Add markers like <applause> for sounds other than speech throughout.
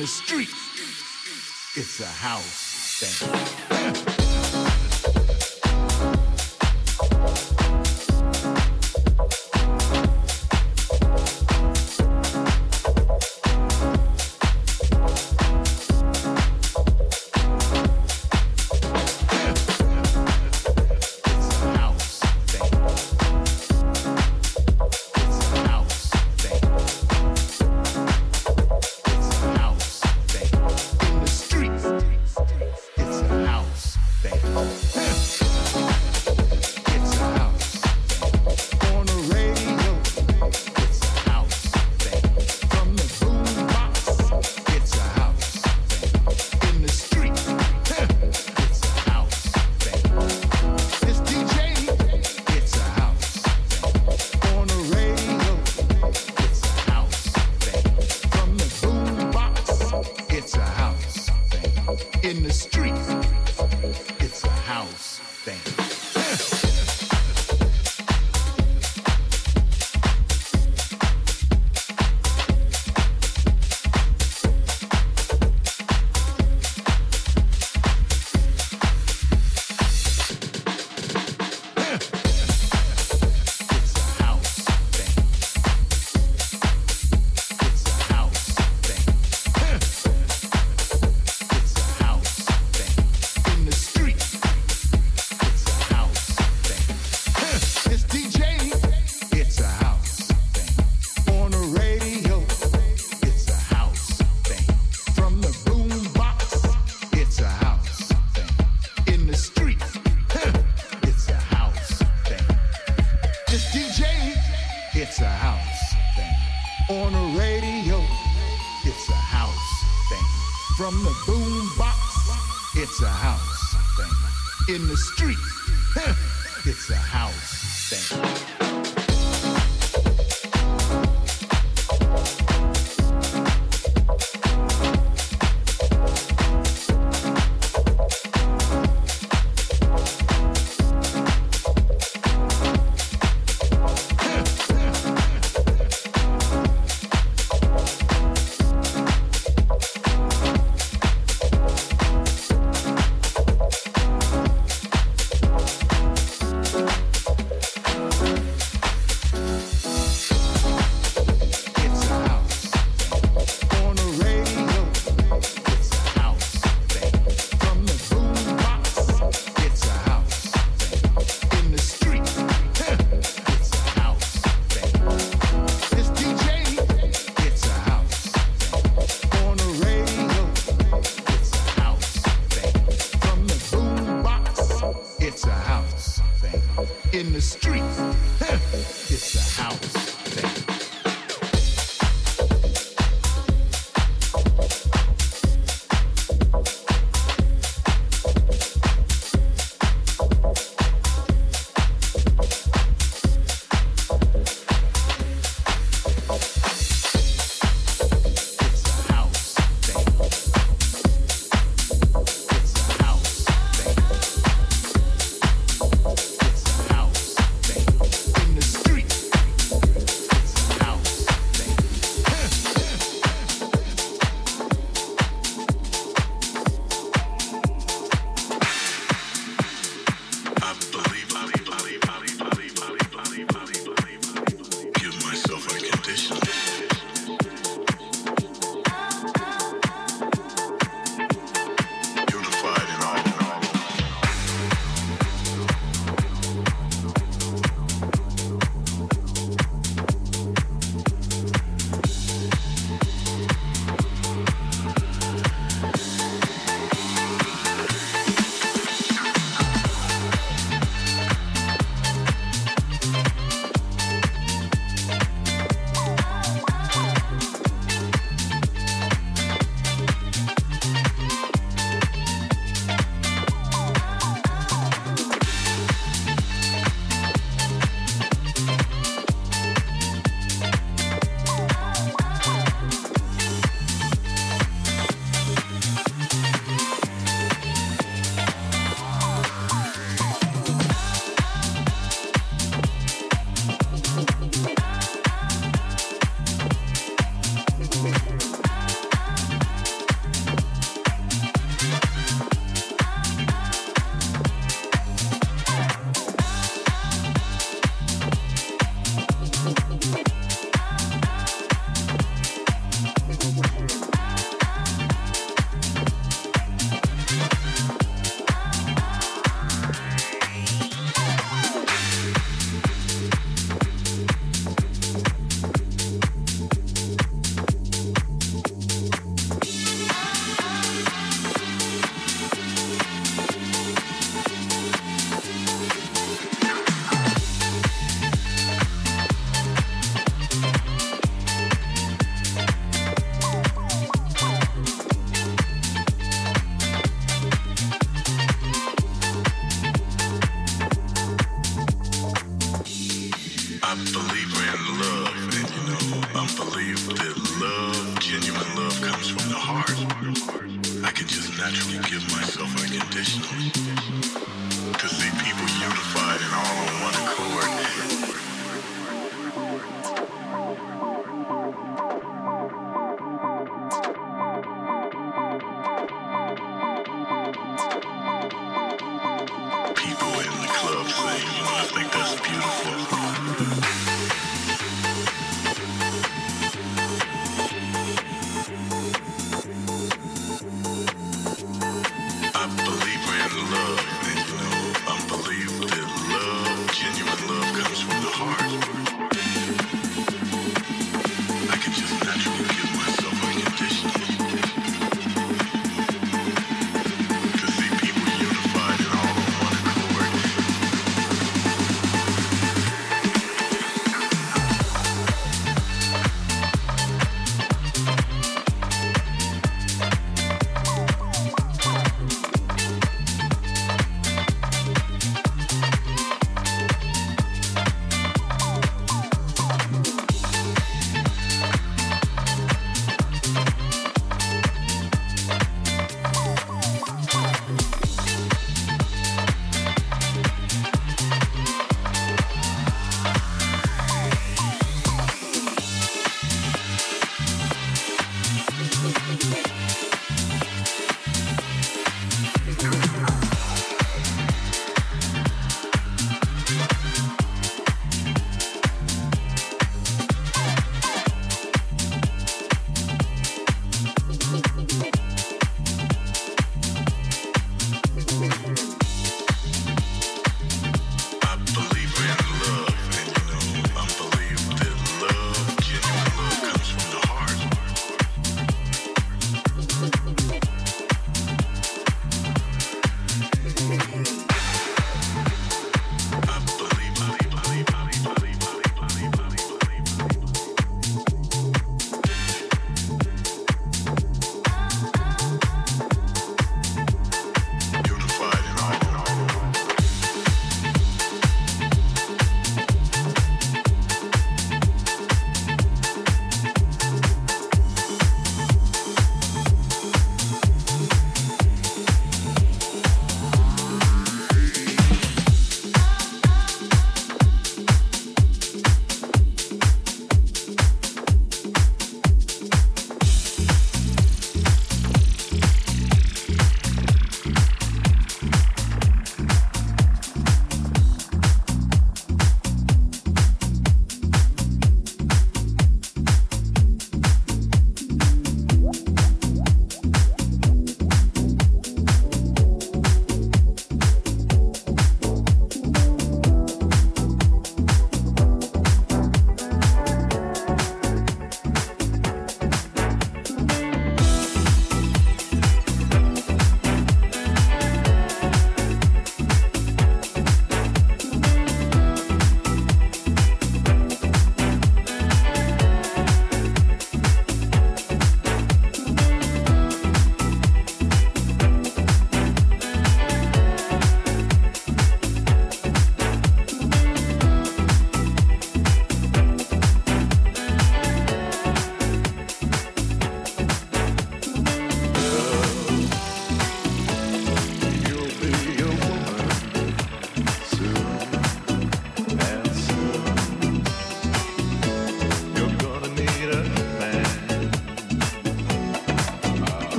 the street. in the street.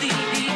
The.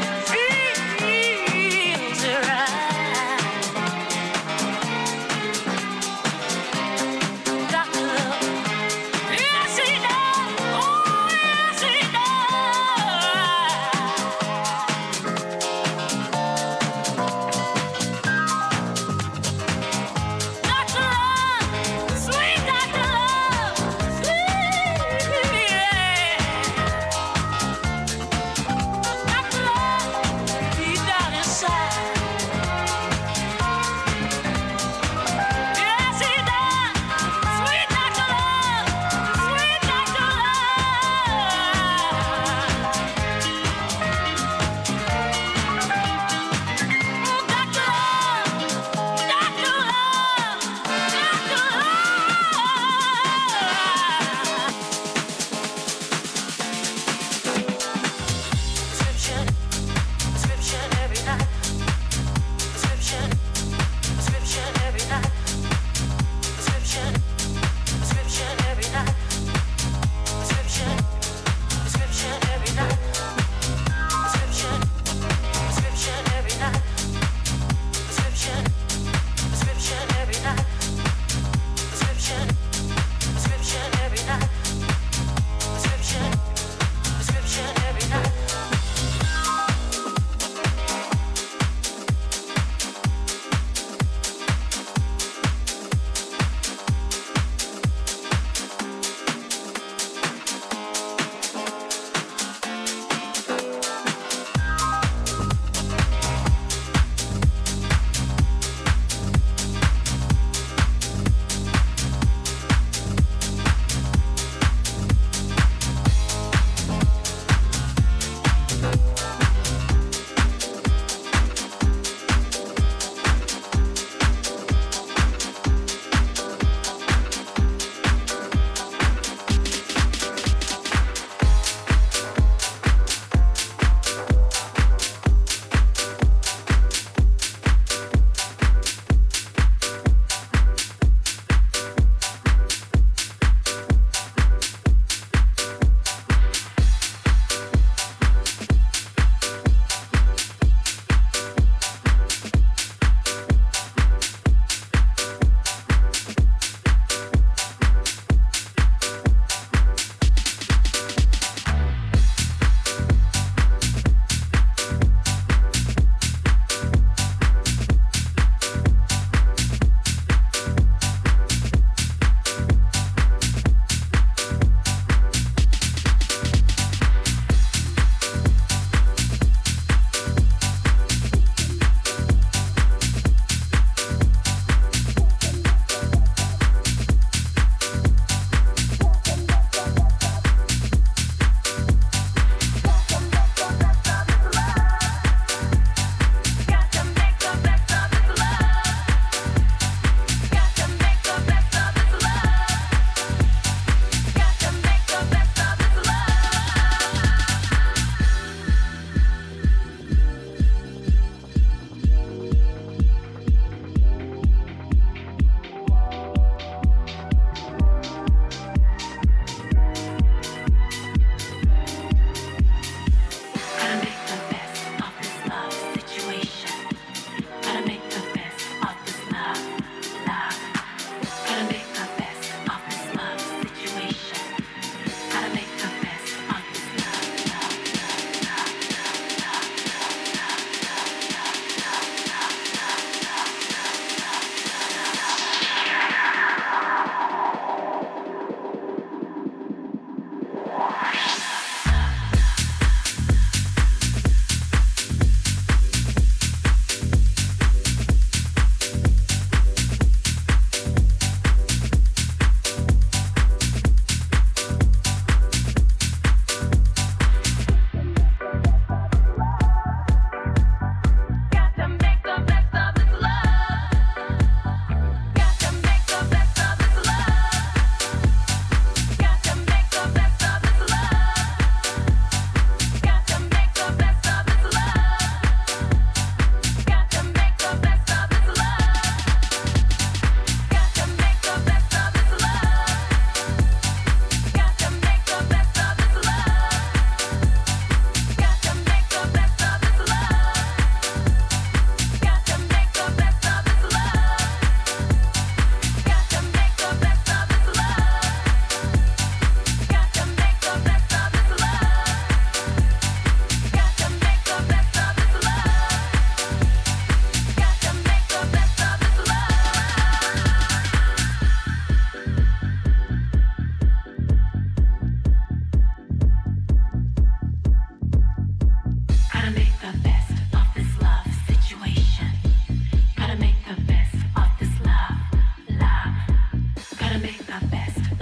make the best.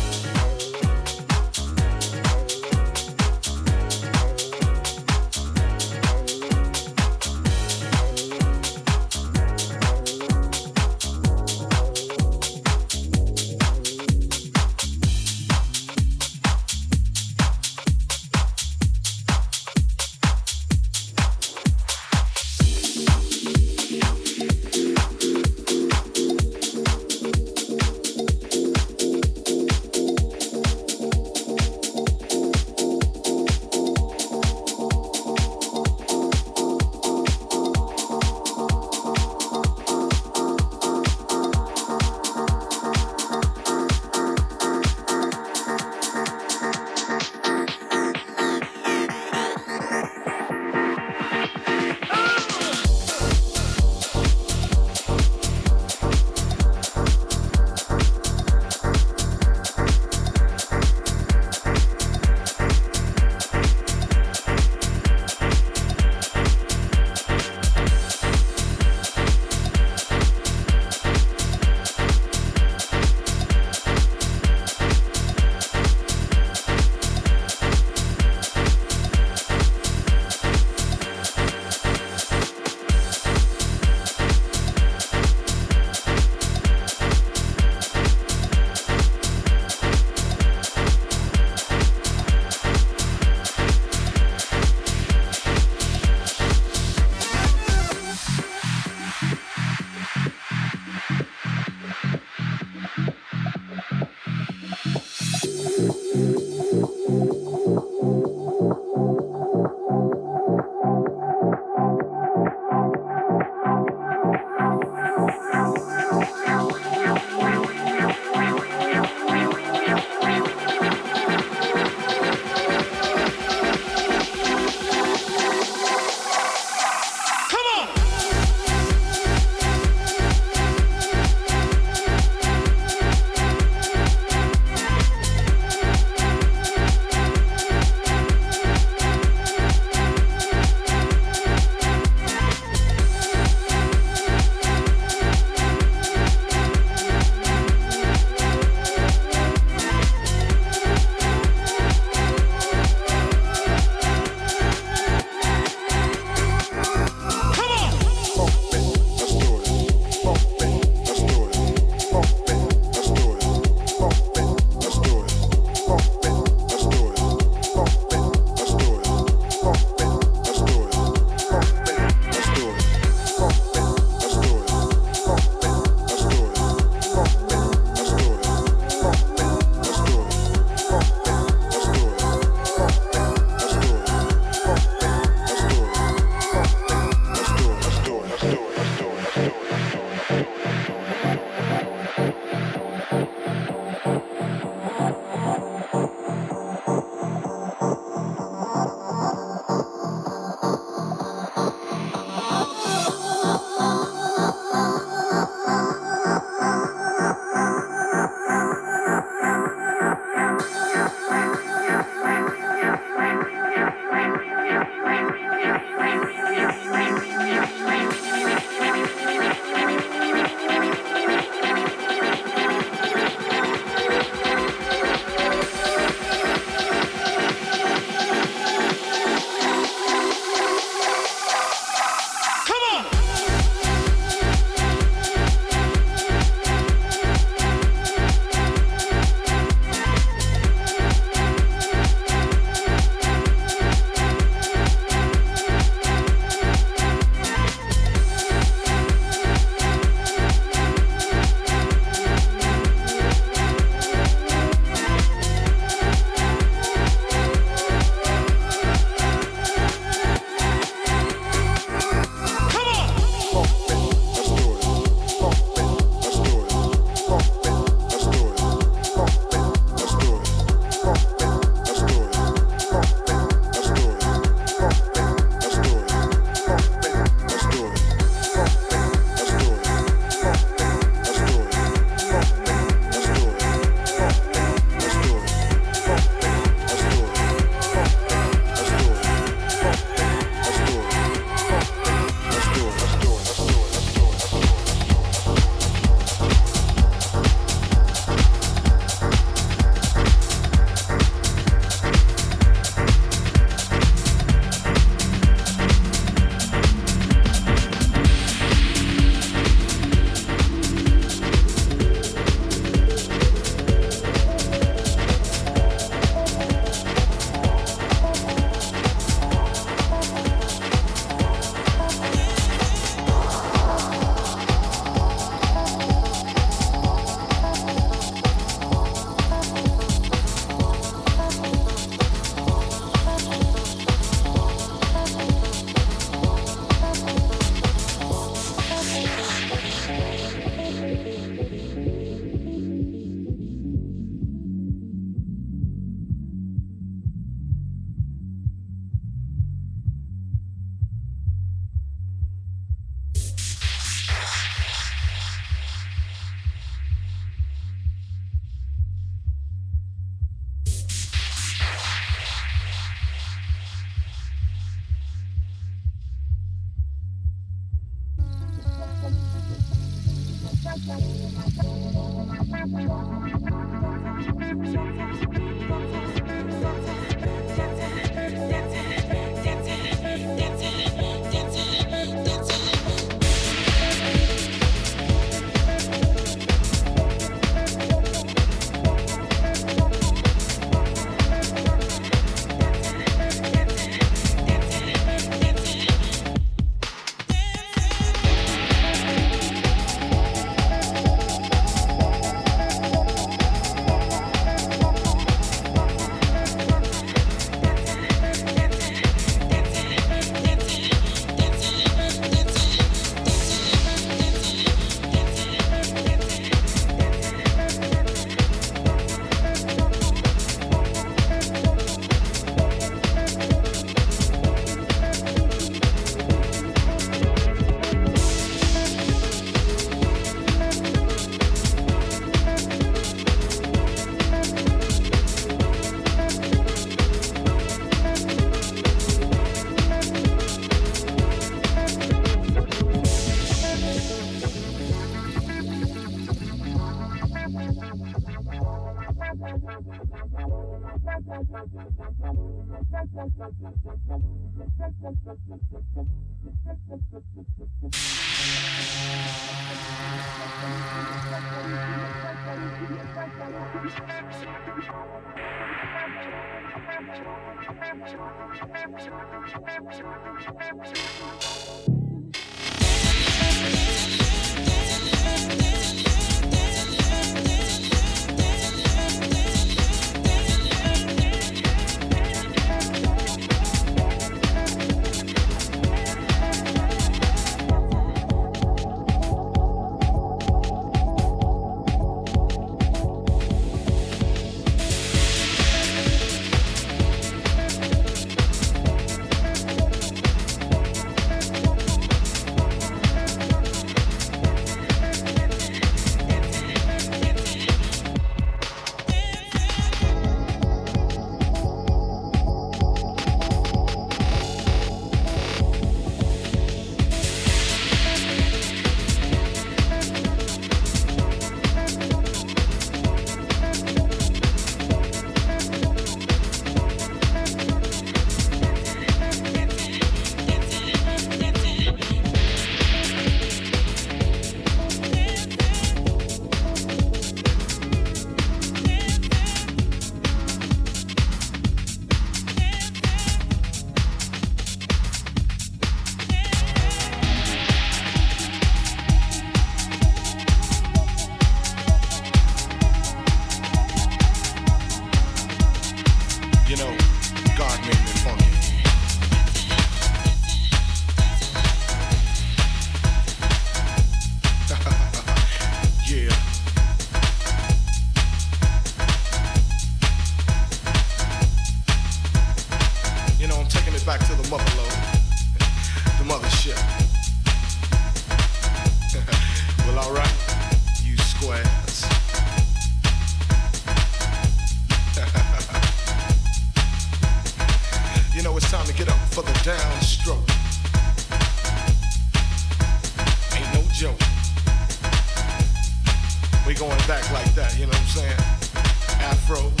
Know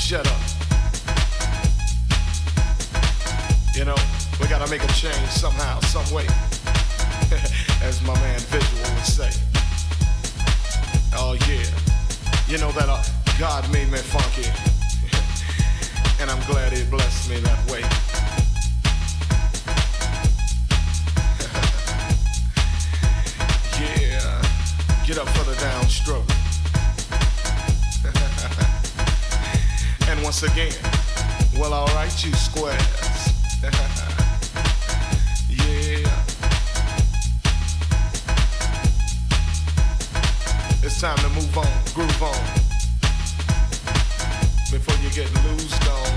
shut up. You know, we gotta make a change somehow, some way, <laughs> as my man Visual would say. Oh yeah, you know that uh, God made me funky, <laughs> and I'm glad He blessed me that way. <laughs> Yeah. Get up for the downstroke. Once again, well, alright, you squares. <laughs> yeah. It's time to move on, groove on. Before you get loosed on.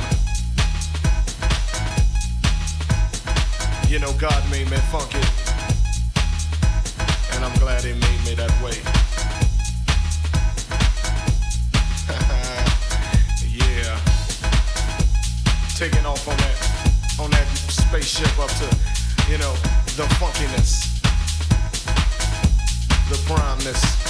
You know, God made me funky and I'm glad he made me that way. Spaceship up to, you know, the funkiness. The primeness.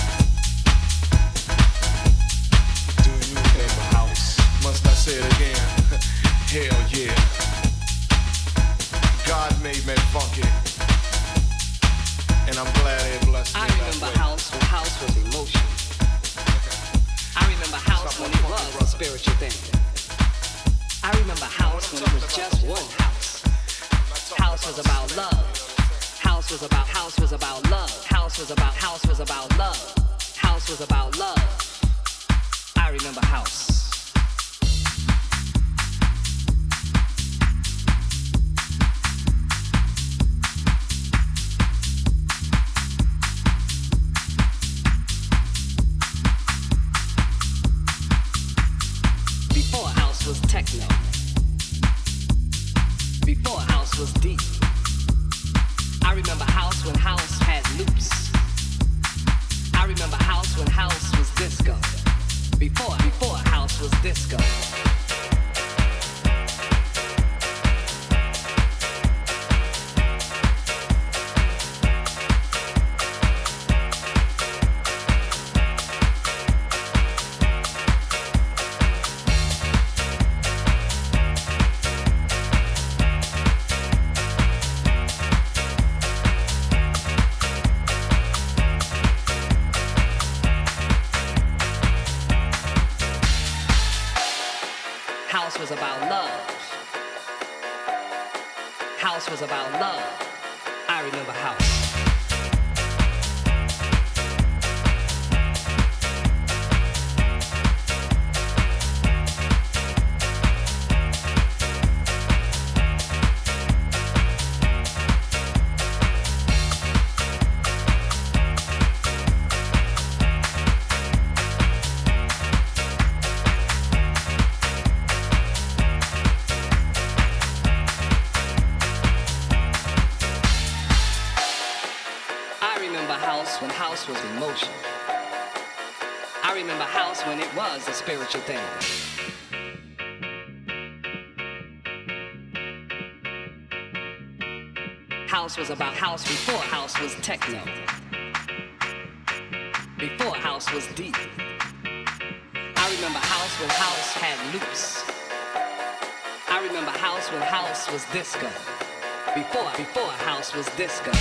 House when it was a spiritual thing house was about house before house was techno. Before house was deep. I remember house when house had loops. I remember house when house was disco. Before, before house was disco.